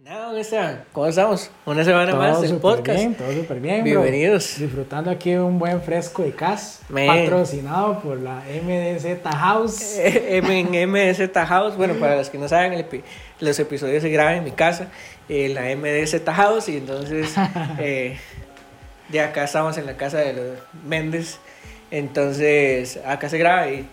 Nada. ¿Cómo estamos? Una semana Todo más del podcast. Bien, todo súper bien. bro. Bienvenidos. Disfrutando aquí un buen fresco de CAS, Man. patrocinado por la MDZ House. Eh, en MDZ House, bueno, para los que no saben, el los episodios se graban en mi casa, en la MDZ House, y entonces eh, de acá estamos en la casa de los Méndez, entonces acá se graba y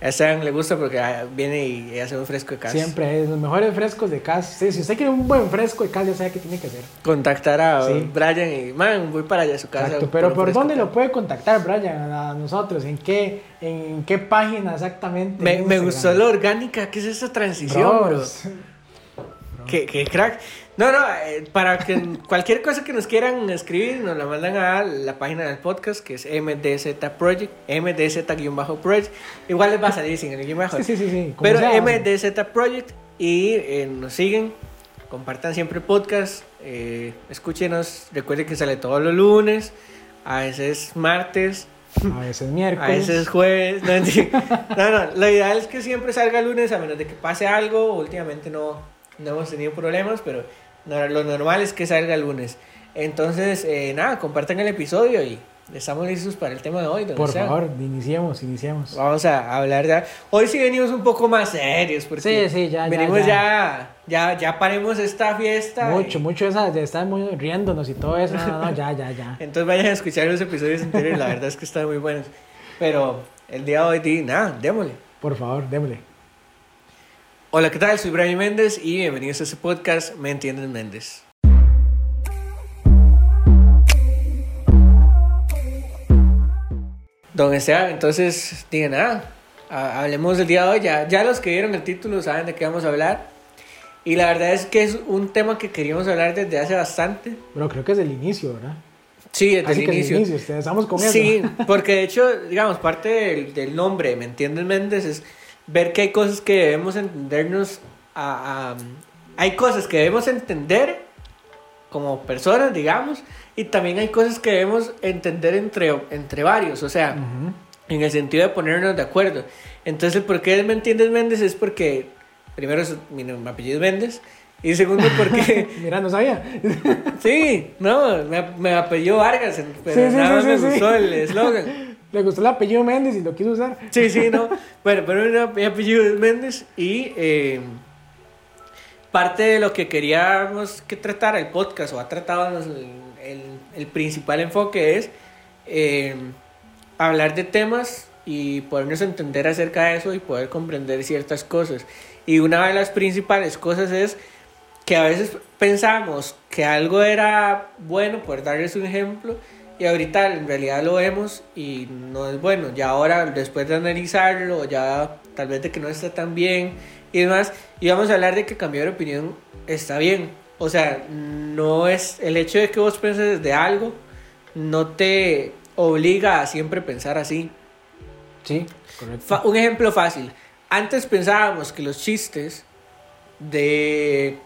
a Esteban le gusta porque ah, viene y hace un fresco de casa. Siempre es los mejores frescos de CAS. Sí, si usted quiere un buen fresco de CAS, ya sabe qué tiene que hacer. Contactar a Sí. Brian y, man, voy para allá a su casa. Exacto. Pero ¿por dónde de lo puede contactar, Brian? A nosotros. ¿En qué, en qué página exactamente? Me, me gustó lo orgánica, ¿qué es esta transición, bro? Qué, qué crack. No, no, eh, para que cualquier cosa que nos quieran escribir, nos la mandan a la página del podcast, que es MDZ Project, MDZ-Project. Igual les va a salir sin el guion bajo. Sí, sí, sí. sí. Pero sea. MDZ Project y eh, nos siguen, compartan siempre el podcast, eh, escúchenos, recuerden que sale todos los lunes, a veces martes, A veces a miércoles. veces jueves. No, no, no, lo ideal es que siempre salga lunes, a menos de que pase algo. Últimamente no, no hemos tenido problemas, pero lo normal es que salga el lunes. Entonces, eh, nada, compartan el episodio y estamos listos para el tema de hoy. Por Esteban. favor, iniciemos, iniciemos. Vamos a hablar de... Hoy sí venimos un poco más serios, porque Sí, sí, ya, ya, venimos ya. ya, ya, ya, paremos esta fiesta. Mucho, y- mucho esa, de estar muy riéndonos y todo eso. No, no, no, ya, ya, ya. Entonces vayan a escuchar los episodios anteriores, la verdad es que están muy buenos. Pero el día de hoy, nada, démosle. Por favor, démosle. Hola, ¿qué tal? Soy Brian Méndez y bienvenidos a este podcast Me Entiendes Méndez. Don Esteban, entonces, digan hablemos del día de hoy. Ya, ya los que vieron el título saben de qué vamos a hablar. Y la verdad es que es un tema que queríamos hablar desde hace bastante. Pero creo que es el inicio, ¿verdad? Sí, desde Así el que inicio. el inicio, empezamos con Sí, eso. porque de hecho, digamos, parte del, del nombre, ¿me entiendes, Méndez? Es ver que hay cosas que debemos entendernos a, a- Hay cosas que debemos entender como personas, digamos, y también hay cosas que debemos entender entre, entre varios, o sea, en el sentido de ponernos de acuerdo. Entonces, ¿por qué me entiendes, Méndez? Es porque, primero, es- mi, mi apellido es Méndez, y segundo, porque... Mira, no sabía. sí, no, me, me apellido Vargas, pero Sí, sí, nada más sí, me gustó el eslogan. Le gustó el apellido Méndez y lo quiso usar. Sí, sí, no. Bueno, pero mi- mi apellido es Méndez y eh, parte de lo que queríamos que tratara el podcast o ha tratado el, el- el principal enfoque es eh, hablar de temas y podernos entender acerca de eso y poder comprender ciertas cosas. Y una de las principales cosas es que a veces pensamos que algo era bueno, por darles un ejemplo, y ahorita en realidad lo vemos y no es bueno. Ya ahora, después de analizarlo, ya tal vez de que no está tan bien y demás, y vamos a hablar de que cambiar de opinión está bien. O sea, no es el hecho de que vos penses de algo, no te obliga a siempre pensar así. Sí, correcto. Un ejemplo fácil. Antes pensábamos que los chistes de,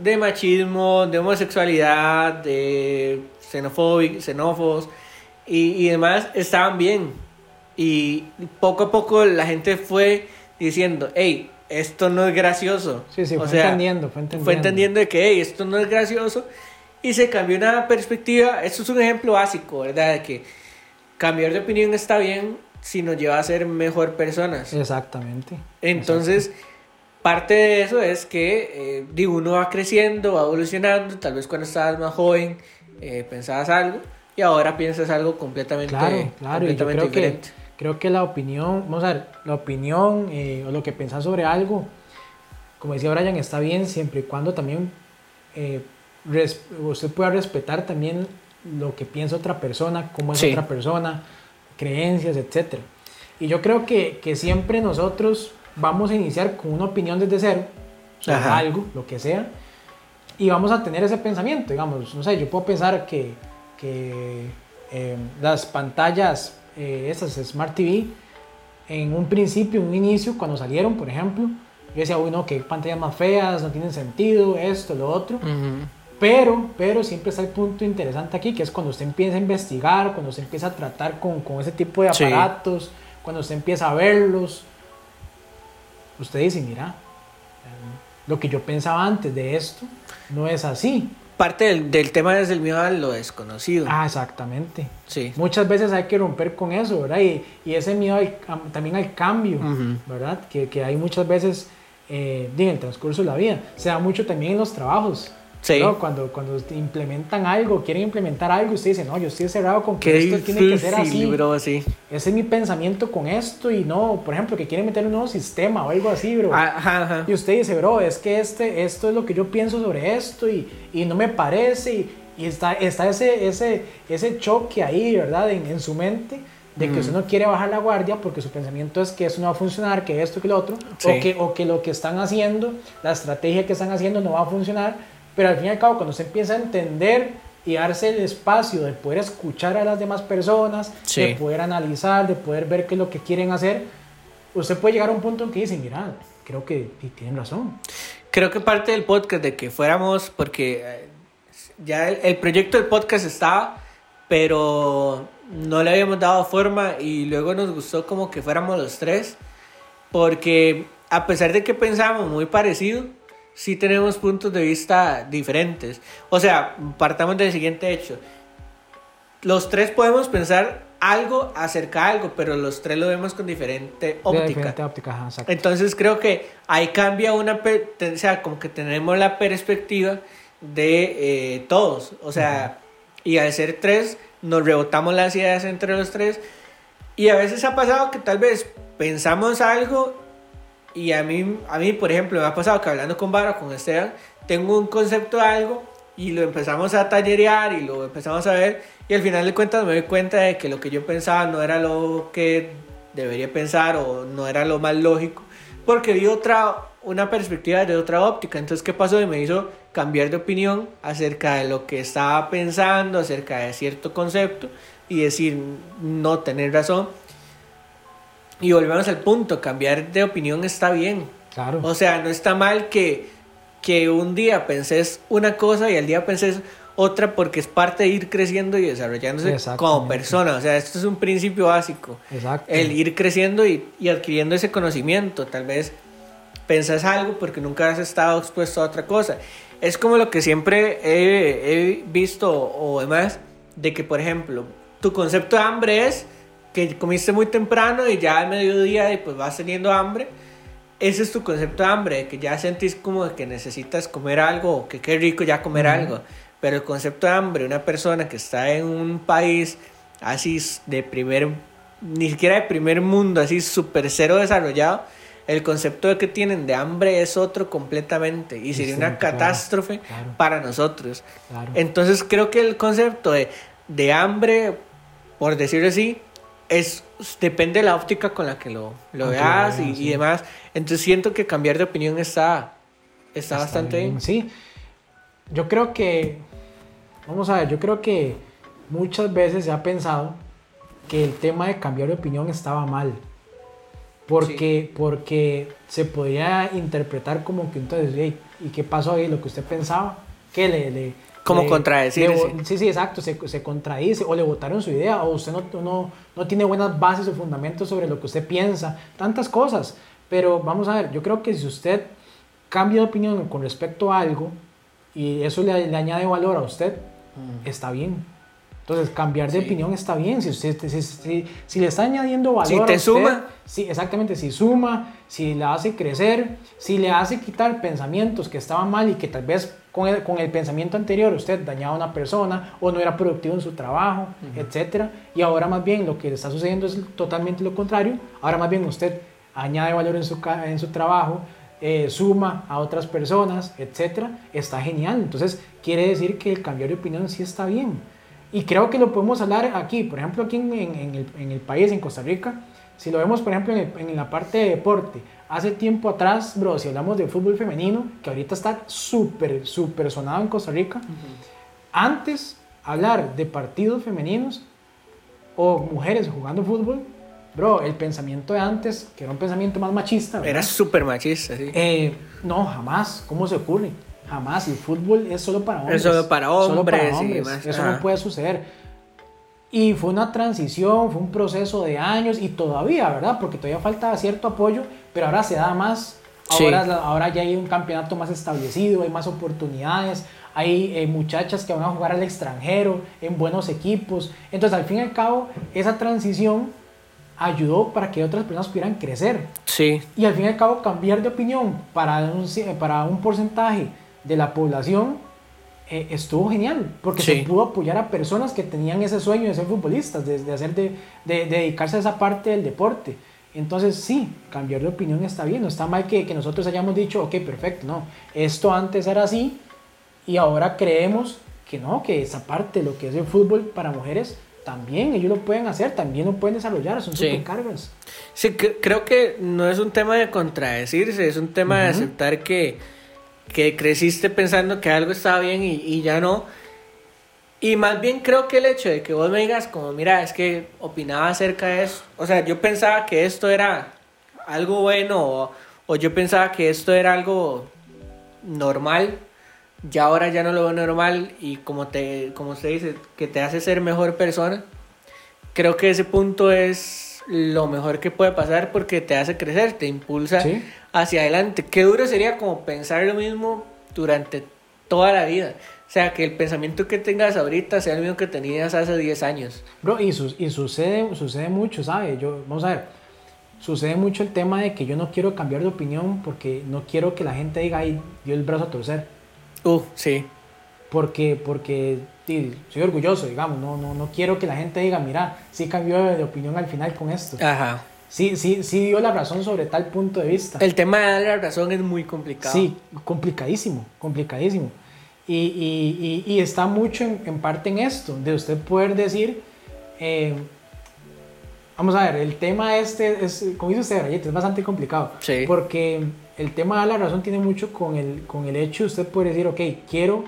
de machismo, de homosexualidad, de xenófobos y, y demás estaban bien. Y poco a poco la gente fue diciendo, hey, esto no es gracioso. Sí, sí, O fue sea, entendiendo, fue entendiendo. fue entendiendo de que "Hey, esto no es gracioso y se cambió una perspectiva. Esto es un ejemplo básico, ¿verdad? De que cambiar de opinión está bien si nos lleva a ser mejor personas. Exactamente. Entonces, parte de eso es que eh, uno va creciendo, va evolucionando. Tal vez cuando estabas más joven eh, pensabas algo y ahora piensas algo completamente, Claro, claro. Completamente creo que, diferente. creo que la opinión, vamos a ver, la opinión eh, o lo que pensás sobre algo, como decía Brian, está bien siempre y cuando también eh, res- usted pueda respetar también lo que piensa otra persona, cómo es Sí. otra persona, creencias, etc. Y yo creo que, que siempre nosotros vamos a iniciar con una opinión desde cero sobre Ajá. algo, lo que sea, y vamos a tener ese pensamiento, digamos, no sé, yo puedo pensar que, que eh, las pantallas, eh, esas Smart TV, en un principio, un inicio, cuando salieron, por ejemplo, yo decía, uy, no, qué pantallas más feas, no tienen sentido, esto, lo otro. Pero, pero siempre está el punto interesante aquí, que es cuando usted empieza a investigar, cuando usted empieza a tratar con, con ese tipo de Sí. aparatos, cuando usted empieza a verlos, usted dice, mira, lo que yo pensaba antes de esto no es así. Parte del, del tema es el miedo a lo desconocido. Ah, exactamente. Sí. Muchas veces hay que romper con eso, ¿verdad? Y, y ese miedo al- am- también al cambio. ¿verdad? Que, que hay muchas veces eh, en el transcurso de la vida. Se da mucho también en los trabajos. Sí. ¿no? Cuando, cuando implementan algo, quieren implementar algo, usted dice, no, yo estoy cerrado con que Qué esto tiene que ser difícil, así. bro. Ese es mi pensamiento con esto y no, por ejemplo, que quieren meter un nuevo sistema o algo así, bro. Ajá, ajá. Y usted dice, bro, es que este, esto es lo que yo pienso sobre esto y, y no me parece. Y, y está, está ese, ese, ese choque ahí, ¿verdad? En, en su mente de que Ujú. usted no quiere bajar la guardia porque su pensamiento es que eso no va a funcionar, que esto, que lo otro, Sí. o, que, o que lo que están haciendo, la estrategia que están haciendo no va a funcionar. Pero al fin y al cabo, cuando usted empieza a entender y darse el espacio de poder escuchar a las demás personas, Sí. de poder analizar, de poder ver qué es lo que quieren hacer, usted puede llegar a un punto en que dice, mira, creo que tienen razón. Creo que parte del podcast de que fuéramos, porque eh, ya el, el proyecto del podcast estaba, pero no le habíamos dado forma y luego nos gustó como que fuéramos los tres, porque a pesar de que pensamos muy parecido, sí tenemos puntos de vista diferentes. O sea, partamos del siguiente hecho. Los tres podemos pensar algo acerca de algo, pero los tres lo vemos con diferente óptica. diferente óptica, ajá, exacto. Entonces creo que ahí cambia una, o sea, como que tenemos la perspectiva de eh, todos, o sea, y al ser tres, nos rebotamos las ideas entre los tres, y a veces ha pasado que tal vez pensamos algo, y a mí, a mí por ejemplo, me ha pasado que hablando con Vara, con Esteban, tengo un concepto de algo, y lo empezamos a tallerear, y lo empezamos a ver, y al final de cuentas me doy cuenta de que lo que yo pensaba no era lo que debería pensar o no era lo más lógico porque vi otra una perspectiva de otra óptica. Entonces qué pasó y me hizo cambiar de opinión acerca de lo que estaba pensando acerca de cierto concepto y decir no tener razón y volvemos al punto cambiar de opinión está bien Claro. o sea no está mal que que un día penses una cosa y al día penses otra porque es parte de ir creciendo y desarrollándose como persona o sea esto es un principio básico Exacto. el ir creciendo y, y adquiriendo ese conocimiento. Tal vez pensás algo porque nunca has estado expuesto a otra cosa. Es como lo que siempre he, he visto o demás, de que, por ejemplo, tu concepto de hambre es que comiste muy temprano y ya al mediodía y pues vas teniendo hambre. Ese es tu concepto de hambre, de que ya sentís como que necesitas comer algo o que qué rico ya comer Ujú. algo. Pero el concepto de hambre, una persona que está en un país así de primer, ni siquiera de primer mundo, así súper cero desarrollado, el concepto de que tienen de hambre es otro completamente y sería una Distinto, claro, catástrofe claro. para nosotros. Claro. Entonces creo que el concepto de, de hambre, por decirlo así, es depende de la óptica con la que lo, lo lo veas y, y demás. Entonces siento que cambiar de opinión está, está, Está bastante bien. Sí. Yo creo que, vamos a ver, yo creo que muchas veces se ha pensado que el tema de cambiar de opinión estaba mal. Porque, porque se podía interpretar como que entonces, "Ey, ¿y qué pasó ahí? Lo que usted pensaba, ¿qué le... le Como vo- sí, sí, exacto, se, se contradice o le votaron su idea o usted no, no, no tiene buenas bases o fundamentos sobre lo que usted piensa, tantas cosas. Pero vamos a ver, yo creo que si usted cambia de opinión con respecto a algo y eso le, le añade valor a usted, está bien. Entonces, cambiar de Sí. opinión está bien. Si, usted, si, si- si le está añadiendo valor Si a te usted, suma. Sí, exactamente. Si suma, si la hace crecer, si le hace quitar pensamientos que estaban mal y que tal vez con el, con el pensamiento anterior usted dañaba a una persona o no era productivo en su trabajo, etcétera. Y ahora más bien lo que le está sucediendo es totalmente lo contrario. Ahora más bien usted añade valor en su, en su trabajo, eh, suma a otras personas, etcétera. Está genial. Entonces, quiere decir que el cambiar de opinión sí está bien. Y creo que lo podemos hablar aquí, por ejemplo, aquí en, en- en el, en el país, en Costa Rica, si lo vemos, por ejemplo, en, el- en la parte de deporte. Hace tiempo atrás, bro, si hablamos de fútbol femenino, que ahorita está súper, súper sonado en Costa Rica, antes hablar de partidos femeninos o mujeres jugando fútbol, bro, el pensamiento de antes, que era un pensamiento más machista, ¿verdad? Era súper machista, sí. Eh, no, jamás. ¿Cómo se ocurre? Jamás. El fútbol es solo para hombres. solo para Solo para hombres hombres. demás. Eso Ajá. no puede suceder. Y fue una transición, fue un proceso de años y todavía, ¿verdad? Porque todavía falta cierto apoyo, pero ahora se da más Sí. Ahora, ahora ya hay un campeonato más establecido, hay más oportunidades, hay eh, muchachas que van a jugar al extranjero, en buenos equipos. Entonces, al fin y al cabo, esa transición ayudó para que otras personas pudieran crecer. Sí, Y al fin y al cabo, cambiar de opinión para un, ci- para un porcentaje de la población eh, estuvo genial, porque Sí. se pudo apoyar a personas que tenían ese sueño de ser futbolistas, de, de hacer de, de- de dedicarse a esa parte del deporte. Entonces, sí, cambiar de opinión está bien, no está mal que, que nosotros hayamos dicho, ok, perfecto, no, esto antes era así y ahora creemos que no, que esa parte, lo que es el fútbol para mujeres, también ellos lo pueden hacer, también lo pueden desarrollar, son Sí. supercargas. Sí, cre- creo que no es un tema de contradecirse, es un tema de Ujú. aceptar que, que creciste pensando que algo estaba bien y, ya no. Y más bien creo que el hecho de que vos me digas como, mira, es que opinaba acerca de eso, o sea, yo pensaba que esto era algo bueno o, o yo pensaba que esto era algo normal, ya ahora ya no lo veo normal y como te como usted dice, que te hace ser mejor persona, creo que ese punto es lo mejor que puede pasar porque te hace crecer, te impulsa Sí. hacia adelante. Qué duro sería como pensar lo mismo durante toda la vida. O sea, que el pensamiento que tengas ahorita sea el mismo que tenías hace 10 años. Bro, y, su- y sucede, sucede mucho, ¿sabes? Yo, vamos a ver, sucede mucho el tema de que yo no quiero cambiar de opinión porque no quiero que la gente diga, ay, dio el brazo a torcer. Uh, sí. Porque, porque soy orgulloso, digamos, no, no, no quiero que la gente diga, mira, sí cambió de, opinión al final con esto. Ajá. Sí, sí, sí dio la razón sobre tal punto de vista. El tema de dar la razón es muy complicado. Sí, complicadísimo, complicadísimo. Y, y- y- y está mucho en, en parte en esto, de usted poder decir, eh, vamos a ver, el tema este es, como dice usted, Rayete, es bastante complicado. Sí. Porque el tema de la razón tiene mucho con el, con el hecho de usted poder decir, ok, quiero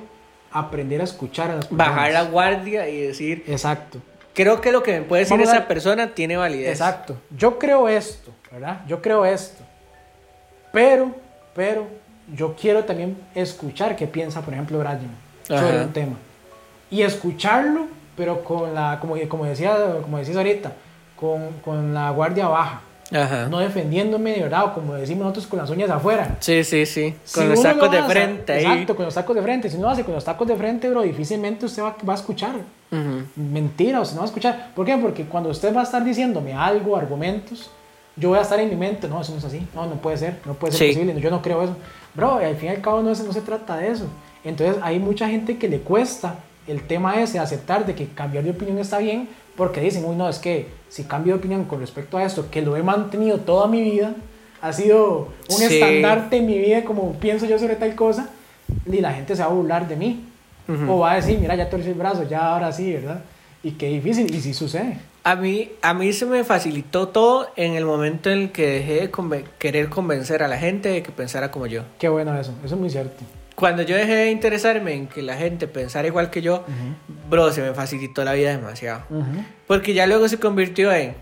aprender a escuchar a las personas. Bajar la guardia y decir, Exacto. creo que lo que me puede decir esa persona tiene validez. Exacto. Yo creo esto, ¿verdad? Yo creo esto. Pero, pero, yo quiero también escuchar qué piensa, por ejemplo, Brian sobre Ajá. un tema. Y escucharlo, pero con la, como, como decía, como decís ahorita, con, con la guardia baja. Ajá. No defendiéndome de verdad, o como decimos nosotros, con las uñas afuera. Sí, sí, sí. Si Con los uno lo sacos de frente ahí. Exacto, con los tacos de frente. Si no lo hace con los tacos de frente, bro, difícilmente usted va, va a escuchar. Ujú. Mentira, usted no va a escuchar. ¿Por qué? Porque cuando usted va a estar diciéndome algo, argumentos, yo voy a estar en mi mente, no, eso no es así, no, no puede ser, no puede ser Sí. posible, yo no creo eso. Bro, al fin y al cabo no, es- no se trata de eso. Entonces hay mucha gente que le cuesta el tema ese, aceptar de que cambiar de opinión está bien, porque dicen, uy, no, es que si cambio de opinión con respecto a esto, que lo he mantenido toda mi vida, ha sido un Sí. estandarte en mi vida, como pienso yo sobre tal cosa, y la gente se va a burlar de mí. Ujú. O va a decir, mira, ya torcí el brazo, ya ahora sí, ¿verdad? Y qué difícil, y sí sucede. A mí, a mí se me facilitó todo en el momento en el que dejé de conven- querer convencer a la gente de que pensara como yo. Qué bueno eso, eso es muy cierto. Cuando yo dejé de interesarme en que la gente pensara igual que yo, bro, se me facilitó la vida demasiado. Ujú. Porque ya luego se convirtió en,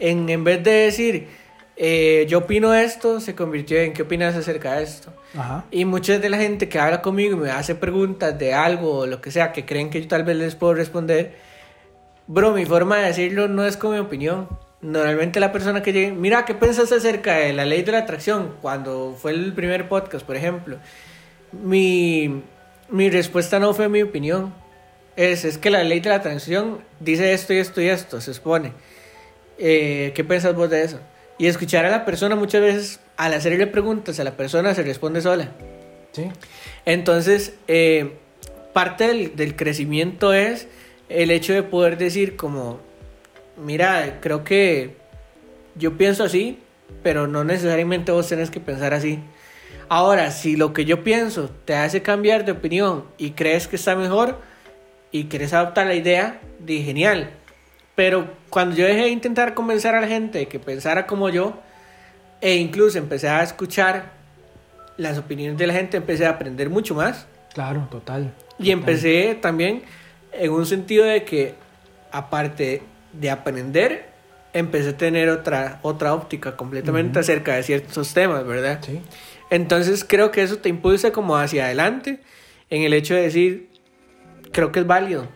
en, en vez de decir, eh, yo opino esto, se convirtió en, ¿qué opinas acerca de esto? Ajá. Y mucha de la gente que habla conmigo y me hace preguntas de algo o lo que sea que creen que yo tal vez les puedo responder, bro, mi forma de decirlo no es con mi opinión. Normalmente la persona que llegue, mira, ¿qué piensas acerca de la ley de la atracción? Cuando fue el primer podcast, por ejemplo. Mi, mi respuesta no fue mi opinión. Es, es que la ley de la atracción dice esto y esto y esto, se expone. Eh, ¿Qué piensas vos de eso? Y escuchar a la persona muchas veces, al hacerle preguntas a la persona, se responde sola. Sí. Entonces, eh, parte del, del crecimiento es el hecho de poder decir como, mira, creo que yo pienso así, pero no necesariamente vos tenés que pensar así. Ahora, si lo que yo pienso te hace cambiar de opinión y crees que está mejor y quieres adoptar la idea, di genial. Pero cuando yo dejé de intentar convencer a la gente de que pensara como yo, e incluso empecé a escuchar las opiniones de la gente, empecé a aprender mucho más. Claro, total. Y empecé también en un sentido de que, aparte de aprender, empecé a tener otra, otra óptica completamente acerca de ciertos temas, ¿verdad? Sí. Entonces creo que eso te impulsa como hacia adelante en el hecho de decir, creo que es válido.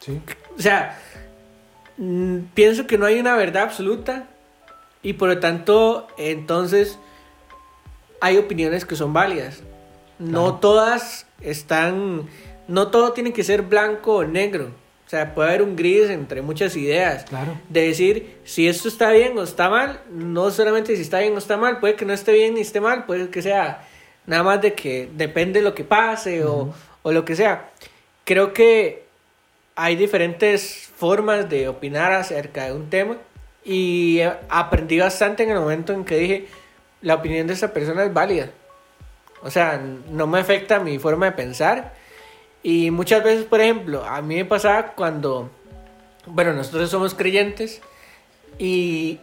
Sí. O sea, mm, pienso que no hay una verdad absoluta y por lo tanto, entonces, hay opiniones que son válidas. No todas están, no todo tiene que ser blanco o negro. O sea, puede haber un gris entre muchas ideas. Claro. De decir si esto está bien o está mal, no solamente si está bien o está mal, puede que no esté bien ni esté mal, puede que sea nada más de que depende de lo que pase o- Ujú. o, lo que sea. Creo que hay diferentes formas de opinar acerca de un tema y aprendí bastante en el momento en que dije la opinión de esta persona es válida. O sea, no me afecta mi forma de pensar. Y muchas veces, por ejemplo, a mí me pasaba cuando, bueno, nosotros somos creyentes y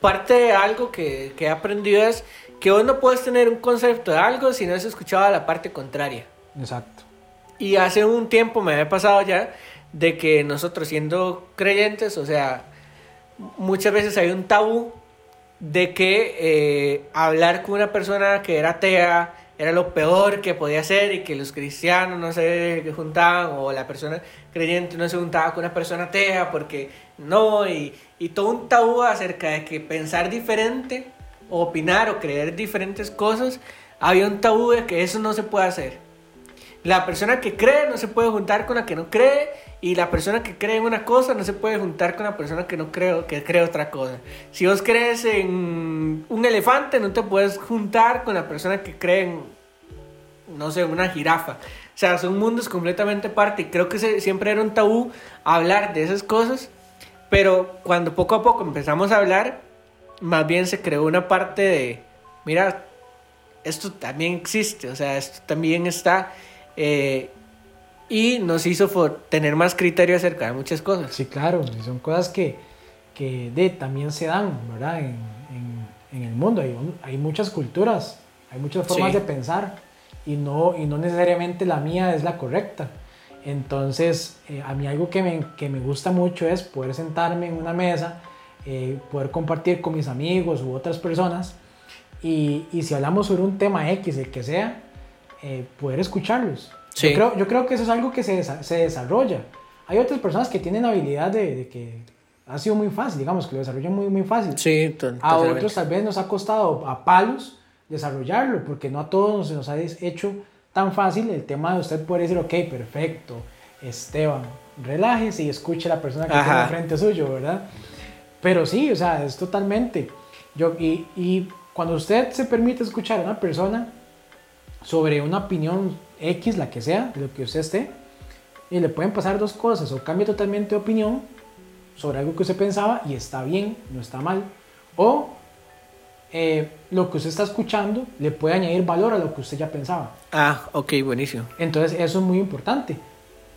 parte de algo que, que he aprendido es que vos no puedes tener un concepto de algo si no has escuchado la parte contraria. Exacto. Y hace un tiempo me había pasado ya de que nosotros siendo creyentes, o sea, muchas veces hay un tabú de que eh, hablar con una persona que era atea era lo peor que podía hacer y que los cristianos no se juntaban o la persona creyente no se juntaba con una persona atea porque no, y, y todo un tabú acerca de que pensar diferente o opinar o creer diferentes cosas, había un tabú de que eso no se puede hacer. La persona que cree no se puede juntar con la que no cree y la persona que cree en una cosa no se puede juntar con la persona que no cree, que cree otra cosa. Si vos crees en un elefante no te puedes juntar con la persona que cree en, no sé, una jirafa. O sea, son mundos completamente aparte y creo que siempre era un tabú hablar de esas cosas, pero cuando poco a poco empezamos a hablar, más bien se creó una parte de, mira, esto también existe, o sea, esto también está. Eh, y nos hizo tener más criterio acerca de muchas cosas. Sí, claro, y son cosas que, que de, también se dan, ¿verdad? En, en- en el mundo hay, hay muchas culturas, hay muchas formas Sí. de pensar y no, y no necesariamente la mía es la correcta. Entonces, eh, a mí algo que me, que me gusta mucho es poder sentarme en una mesa, eh, poder compartir con mis amigos u otras personas y, y si hablamos sobre un tema X, el que sea, eh, poder escucharlos. Sí. Yo, creo, yo creo que eso es algo que se, desa- se desarrolla. Hay otras personas que tienen habilidad de, de que ha sido muy fácil, digamos, que lo desarrollan muy, muy fácil. Sí, A otros tal vez nos ha costado a palos desarrollarlo, porque no a todos se nos ha hecho tan fácil el tema de usted poder decir, ok, perfecto, Esteban, relájese y escuche a la persona que tiene frente suyo, ¿verdad? Pero sí, o sea, es totalmente. Yo, y, y cuando usted se permite escuchar a una persona sobre una opinión X, la que sea, de lo que usted esté, y le pueden pasar dos cosas, o cambia totalmente de opinión sobre algo que usted pensaba y está bien, no está mal, o eh, lo que usted está escuchando le puede añadir valor a lo que usted ya pensaba. Ah, ok, buenísimo. Entonces eso es muy importante.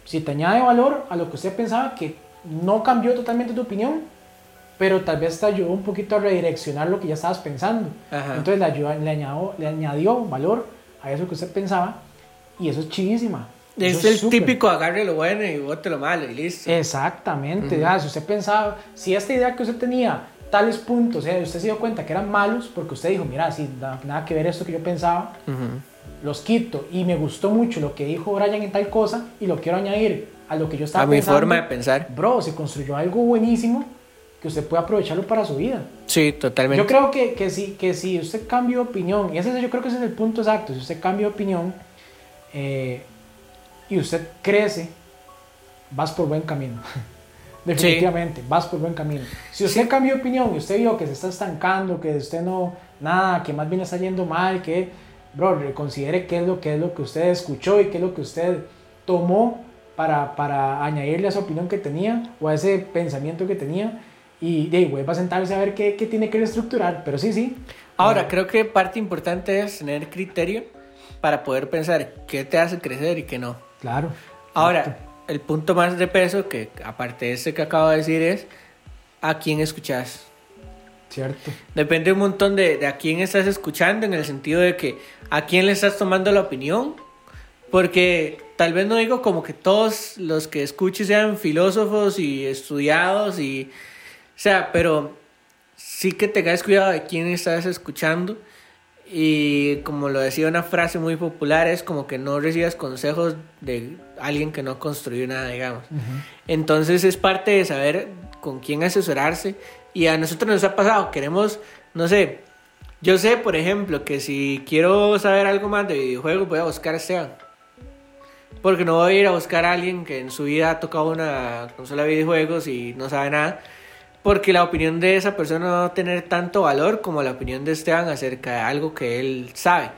Si te añade valor a lo que usted pensaba, que no cambió totalmente tu opinión, pero tal vez te ayudó un poquito a redireccionar lo que ya estabas pensando. Ajá. Entonces le, ayudó- le, añadió, le añadió valor a eso que usted pensaba y eso es chivísima. Es el típico agarre lo bueno y bote lo malo y listo. Exactamente, Ujú. ya, si usted pensaba, si esta idea que usted tenía tales puntos, eh, usted se dio cuenta que eran malos porque usted dijo, mira, si nada, nada que ver esto que yo pensaba, Ujú. los quito y me gustó mucho lo que dijo Brian en tal cosa y lo quiero añadir a lo que yo estaba A mi pensando. forma de pensar. Bro, se construyó algo buenísimo que usted puede aprovecharlo para su vida. Sí, totalmente. Yo creo que, que, si, que si usted cambia de opinión, y ese es- yo creo que ese es el punto exacto, si usted cambia de opinión eh, y usted crece, vas por buen camino. Definitivamente, vas por buen camino. Si usted cambió de opinión y usted vio que se está estancando, que usted no, nada, que más bien está yendo mal, que, bro, reconsidere qué es lo que es lo que usted escuchó y qué es lo que usted tomó para, para añadirle a esa opinión que tenía o a ese pensamiento que tenía y de ahí vuelva a sentarse a ver qué, qué tiene que reestructurar. Pero sí, sí. Ahora, Eh, creo que parte importante es tener criterio para poder pensar qué te hace crecer y qué no. Claro. Ahora, el punto más de peso, que aparte de ese que acabo de decir, es a quién escuchas. Cierto. Depende un montón de, de a quién estás escuchando, en el sentido de que a quién le estás tomando la opinión. Porque tal vez no digo como que todos los que escuches sean filósofos y estudiados y... O sea, pero sí que tengas cuidado de quién estás escuchando. Y como lo decía una frase muy popular, es como que no recibas consejos de alguien que no construyó nada, digamos. Entonces es parte de saber con quién asesorarse. Y a nosotros nos ha pasado, queremos, no sé, Yo sé, por ejemplo, que si quiero saber algo más de videojuegos, voy a buscar a Esteban. Porque no voy a ir a buscar a alguien que en su vida ha tocado una consola de videojuegos y no sabe nada. Porque la opinión de esa persona no va a tener tanto valor como la opinión de Esteban acerca de algo que él sabe.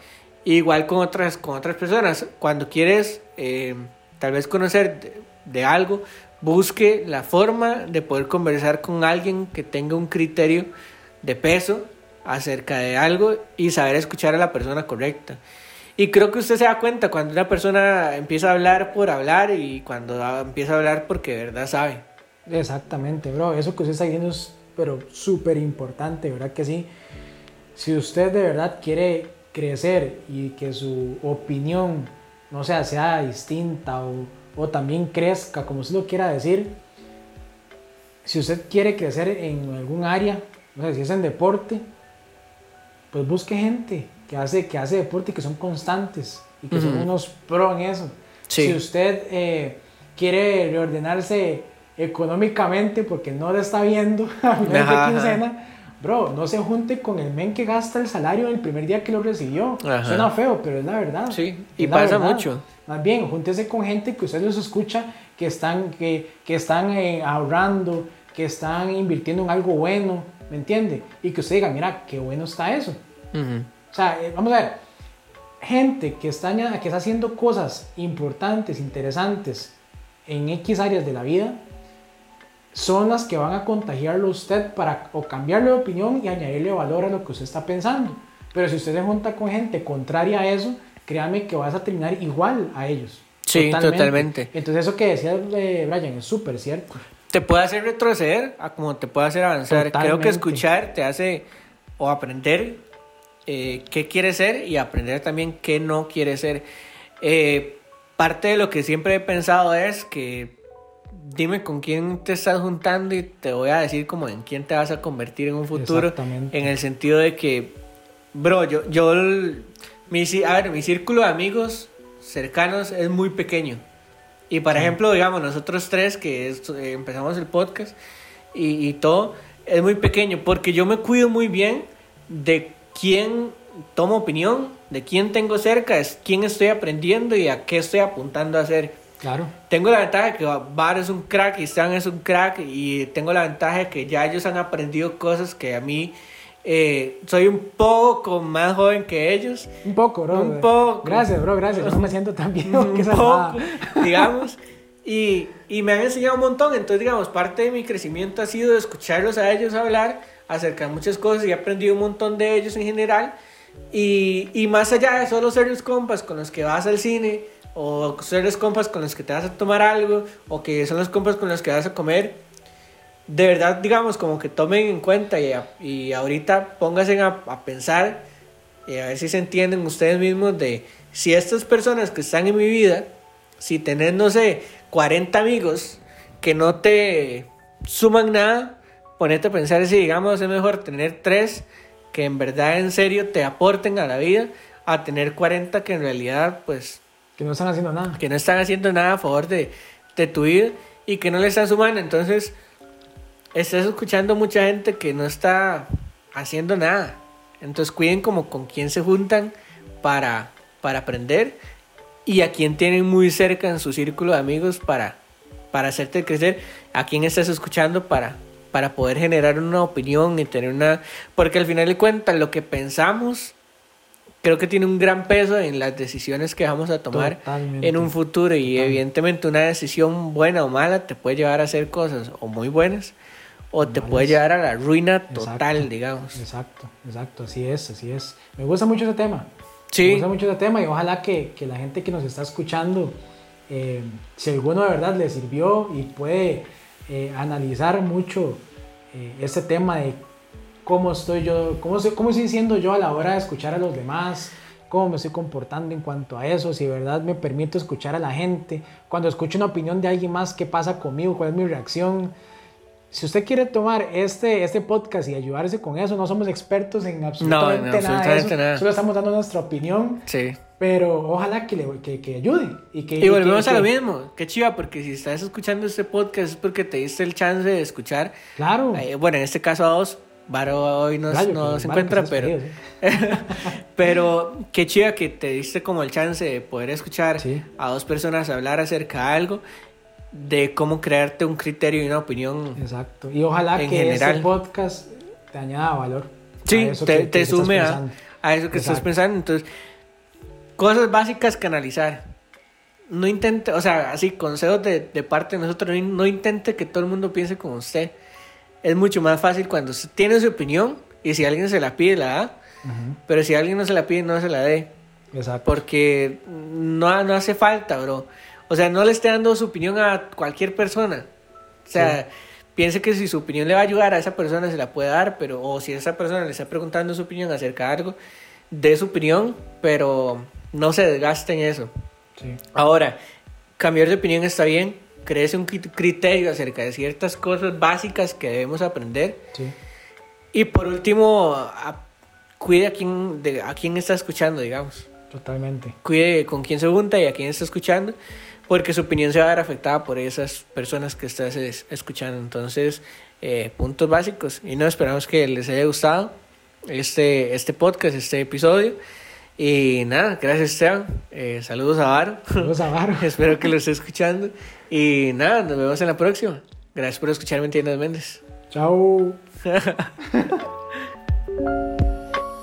Igual con otras, con otras personas. Cuando quieres eh, tal vez conocer de, de algo, busque la forma de poder conversar con alguien que tenga un criterio de peso acerca de algo y saber escuchar a la persona correcta. Y creo que usted se da cuenta cuando una persona empieza a hablar por hablar y cuando empieza a hablar porque de verdad sabe. Exactamente, bro. Eso que usted está diciendo es pero súper importante, ¿verdad que sí? Si usted de verdad quiere crecer y que su opinión, no sea, sea distinta o, o también crezca, como usted lo quiera decir, si usted quiere crecer en algún área, no sé si es en deporte, pues busque gente que hace, que hace deporte y que son constantes y que son Ujú. unos pro en eso. Sí. Si usted eh, quiere reordenarse económicamente porque no le está viendo a final Ajá, ajá. de quincena, bro, no se junte con el men que gasta el salario el primer día que lo recibió. Ajá. Suena feo, pero es la verdad. Sí, y la pasa verdad. mucho. Más bien, júntese con gente que usted los escucha, que están, que, que están eh, ahorrando, que están invirtiendo en algo bueno, ¿me entiende? Y que usted diga, mira, qué bueno está eso. Ujú. O sea, eh, vamos a ver, gente que está, que está haciendo cosas importantes, interesantes en X áreas de la vida, son las que van a contagiarlo a usted para o cambiarle de opinión y añadirle valor a lo que usted está pensando. Pero si usted se junta con gente contraria a eso, créame que vas a terminar igual a ellos. Sí, totalmente. Entonces eso que decía eh, Brian es súper cierto. Te puede hacer retroceder a como te puede hacer avanzar. Creo Totalmente. que escuchar te hace o aprender eh, qué quieres ser y aprender también qué no quieres ser. Eh, parte de lo que siempre he pensado es que dime con quién te estás juntando y te voy a decir como en quién te vas a convertir en un futuro. Exactamente. En el sentido de que, bro, yo, yo mi, a ver, mi círculo de amigos cercanos es muy pequeño. Y por ejemplo, digamos, nosotros tres que es- eh, empezamos el podcast y, y todo, es muy pequeño porque yo me cuido muy bien de quién tomo opinión, de quién tengo cerca, es quién estoy aprendiendo y a qué estoy apuntando a hacer. Claro. Tengo la ventaja de que Bar es un crack y Stan es un crack y tengo la ventaja de que ya ellos han aprendido cosas que a mí eh, soy un poco más joven que ellos. Un poco, bro. Un poco. Gracias, bro, gracias. Yo no me siento tan bien. un que poco, digamos. Y, y me han enseñado un montón. Entonces, digamos, parte de mi crecimiento ha sido escucharlos a ellos hablar acerca de muchas cosas y he aprendido un montón de ellos en general. Y, y más allá de solo ser los compas con los que vas al cine, o ser los compas con los que te vas a tomar algo, o que son los compas con los que vas a comer, de verdad, digamos, como que tomen en cuenta y ahorita pónganse a, a pensar y a ver si se entienden ustedes mismos de si estas personas que están en mi vida, si tenés, no sé, 40 amigos que no te suman nada, ponete a pensar si, digamos, es mejor tener 3 que en verdad, en serio, te aporten a la vida, a tener 40 que en realidad, pues, Que no están haciendo nada. que no están haciendo nada a favor de, de tu vida y que no le están sumando. Entonces, estás escuchando mucha gente que no está haciendo nada. Entonces, cuiden como con quién se juntan para, para aprender y a quién tienen muy cerca en su círculo de amigos para, para hacerte crecer, a quién estás escuchando para, para poder generar una opinión y tener una... Porque al final de cuentas, lo que pensamos creo que tiene un gran peso en las decisiones que vamos a tomar Totalmente. en un futuro y Total. evidentemente una decisión buena o mala te puede llevar a hacer cosas o muy buenas o te Malas. puede llevar a la ruina total, Exacto. digamos. Exacto, exacto, así es, así es. Me gusta mucho ese tema. Me Sí, gusta mucho ese tema y ojalá que, que la gente que nos está escuchando, eh, si alguno de verdad le sirvió y puede eh, analizar mucho eh, este tema de cómo estoy yo, cómo, estoy- cómo estoy siendo yo a la hora de escuchar a los demás, cómo me estoy comportando en cuanto a eso, si de verdad me permito escuchar a la gente, cuando escucho una opinión de alguien más, qué pasa conmigo, cuál es mi reacción. Si usted quiere tomar este, este podcast y ayudarse con eso, no somos expertos en absolutamente, nada, de absolutamente eso, nada. solo estamos dando nuestra opinión, sí. pero ojalá que, le, que, que ayude. Y, que, Y volvemos que- a lo que- mismo. Qué chiva, porque si estás escuchando este podcast es porque te diste el chance de escuchar, Claro, eh, bueno, en este caso a dos, Varo hoy no, Rayo, no que se Varo encuentra, que se pero, sí. pero qué chida que te diste como el chance de poder escuchar Sí. a dos personas hablar acerca de algo, de cómo crearte un criterio y una opinión. Exacto. Y ojalá En que general. este podcast te añada valor. Sí, te, que- te que estás sume a, a eso que estás pensando. Entonces, cosas básicas que analizar. No intente, o sea, así, consejos de, de parte de nosotros, no, no intente que todo el mundo piense como usted. Es mucho más fácil cuando tiene su opinión y si alguien se la pide, la da. Pero si alguien no se la pide, no se la dé. Exacto. Porque no, no hace falta, bro. O sea, no le esté dando su opinión a cualquier persona. O sea, piense que si su opinión le va a ayudar a esa persona, se la puede dar, pero, o si esa persona le está preguntando su opinión acerca de algo, dé su opinión, pero no se desgaste en eso. Sí. Ahora, cambiar de opinión está bien, créese un cri- criterio acerca de ciertas cosas básicas que debemos aprender. Sí. Y por último, a- cuide a quién, de, a quién está escuchando, digamos Totalmente. cuide con quién se junta y a quién está escuchando, porque su opinión se va a ver afectada por esas personas que estás es- escuchando. Entonces, eh, puntos básicos. Y no esperamos que les haya gustado este, este podcast, este episodio. Y nada, gracias Esteban. Eh, saludos a Varo. Saludos a Varo. Espero que lo esté escuchando. Y nada, nos vemos en la próxima. Gracias por escucharme en Tiendas Méndez. Chao.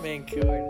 Man, qué bueno.